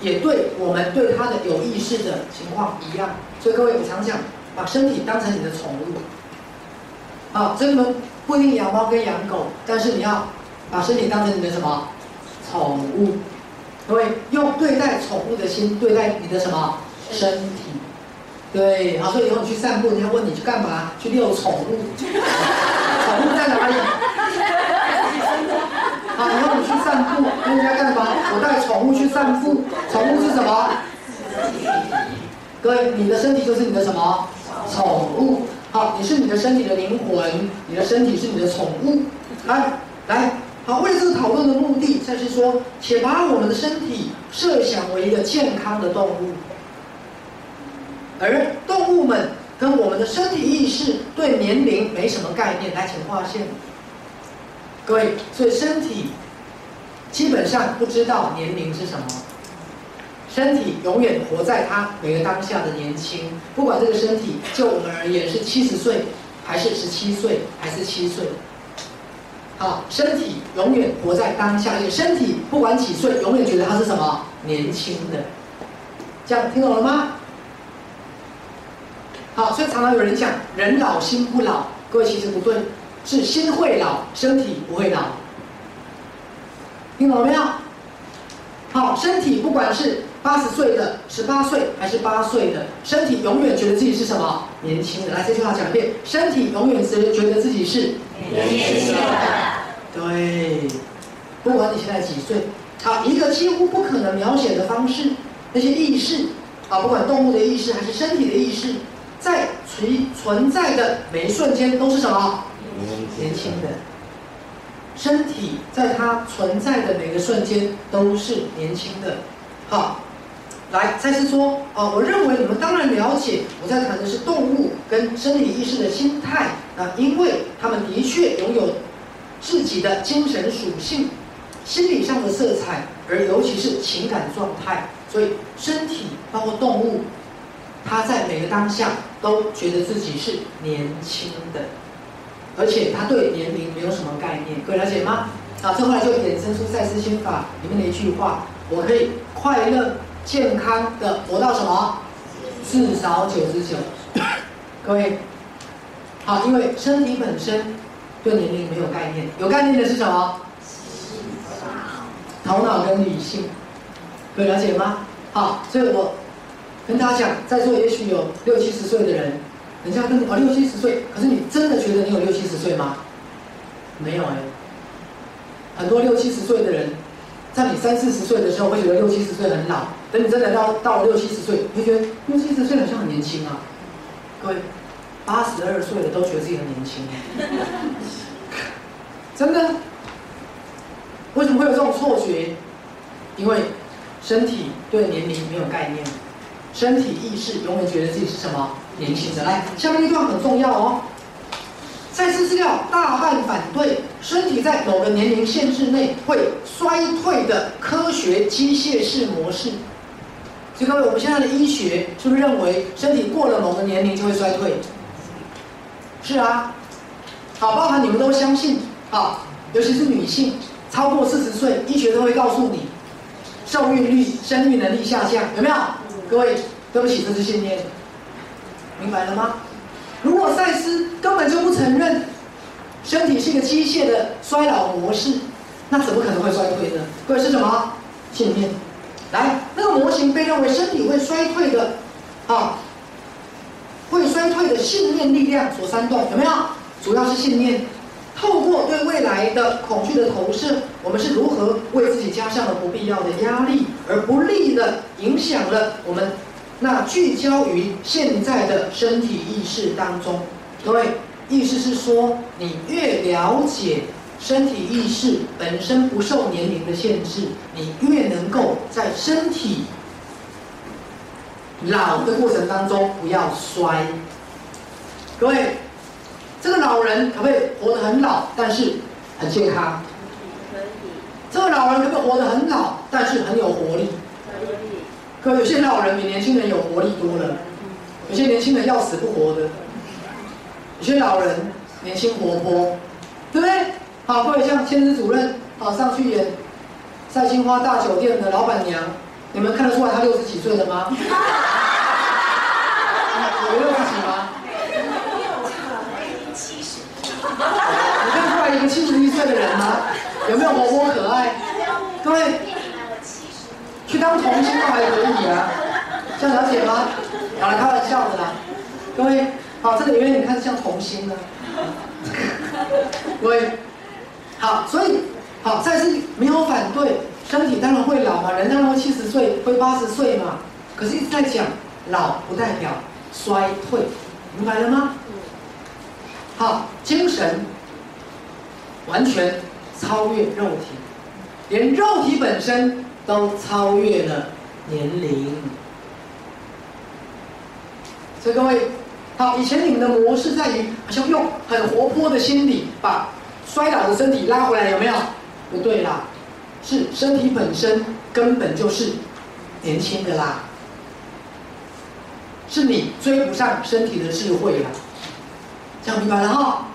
也对我们对它的有意识的情况一样。所以各位，我常讲，把身体当成你的宠物。啊，这个不一定养猫跟养狗，但是你要把身体当成你的什么宠物？各位，用对待宠物的心对待你的什么身体？对，好，所以以后你去散步，人家问你去干嘛？去遛宠物。宠物在哪里？好，以后你去散步，跟人家干嘛？我带宠物去散步。宠物是什么？各位，你的身体就是你的什么宠物？好，你是你的身体的灵魂，你的身体是你的宠物。来，来，好，为了这个讨论的目的，再是说，且把我们的身体设想为一个健康的动物。而动物们跟我们的身体意识对年龄没什么概念，来，请划线。各位，所以身体基本上不知道年龄是什么，身体永远活在它每个当下的年轻，不管这个身体就我们而言是七十岁，还是十七岁，还是七岁。好，身体永远活在当下，而且身体不管几岁，永远觉得它是什么年轻的。这样听懂了吗？好，所以常常有人讲“人老心不老”，各位其实不对，是心会老，身体不会老。听懂了没有？好，身体不管是八十岁的、十八岁还是八岁的，身体永远觉得自己是什么年轻的。来，这句话讲一遍：身体永远是觉得自己是年轻的。对，不管你现在几岁，好，一个几乎不可能描写的方式，那些意识，啊，不管动物的意识还是身体的意识。在存存在的每一瞬间都是什么？年轻的。身体在它存在的每个瞬间都是年轻的。好，来再次说啊，我认为你们当然了解，我在谈的是动物跟生理意识的心态啊，因为他们的确拥有自己的精神属性、心理上的色彩，而尤其是情感状态，所以身体包括动物。他在每个当下都觉得自己是年轻的，而且他对年龄没有什么概念，各位了解吗？啊，这后来就衍生出赛斯心法里面的一句话：我可以快乐健康的活到什么？至少九十九。各位，好，因为身体本身对年龄没有概念，有概念的是什么？头脑跟理性，各位了解吗？好，所以我。跟大家讲，在座也许有六七十岁的人，人家跟你哦六七十岁，可是你真的觉得你有六七十岁吗？没有哎。很多六七十岁的人，在你三四十岁的时候会觉得六七十岁很老，等你真的到到六七十岁，会觉得六七十岁好像很年轻啊。各位，八十二岁的都觉得自己很年轻，真的？为什么会有这种错觉？因为身体对年龄没有概念。身体意识永远觉得自己是什么年轻的。来，下面一段很重要哦。赛斯资料大半反对身体在某个年龄限制内会衰退的科学机械式模式。所以各位，我们现在的医学是不是认为身体过了某个年龄就会衰退？是啊。好，包含你们都相信，啊，尤其是女性超过四十岁，医学都会告诉你，受孕率、生育能力下降，有没有？各位，对不起，这是信念，明白了吗？如果赛斯根本就不承认身体是一个机械的衰老模式，那怎么可能会衰退呢？各位是什么信念？来，那个模型被认为身体会衰退的，啊，会衰退的信念力量所煽动，有没有？主要是信念。透过对未来的恐惧的投射，我们是如何为自己加上了不必要的压力，而不利的影响了我们那聚焦于现在的身体意识当中？各位，意思是说，你越了解身体意识本身不受年龄的限制，你越能够在身体老的过程当中不要衰。各位。这个老人可不可以活得很老，但是很健康？可以。这个老人可不可以活得很老，但是很有活力？可有些老人比年轻人有活力多了，有些年轻人要死不活的，有些老人年轻活泼，对不对？好，各位像千子主任，好上去演赛金花大酒店的老板娘，你们看得出来她六十几岁了吗？有六十几吗？七十，你看出来一个七十一岁的人吗？有没有活泼可爱？各位，还可以啊，这样了解吗？好了，开玩笑的啦。各位，好，这个圆圆你看像童星呢。各位，好，所以好，再次没有反对，身体当然会老嘛，人当然会七十岁，会八十岁嘛。可是一直在讲老不代表衰退，明白了吗？好，精神完全超越肉体，连肉体本身都超越了年龄。所以各位，好，以前你们的模式在于好像用很活泼的心理把衰老的身体拉回来，有没有？不对啦，是身体本身根本就是年轻的啦，是你追不上身体的智慧啦，这样明白了哈？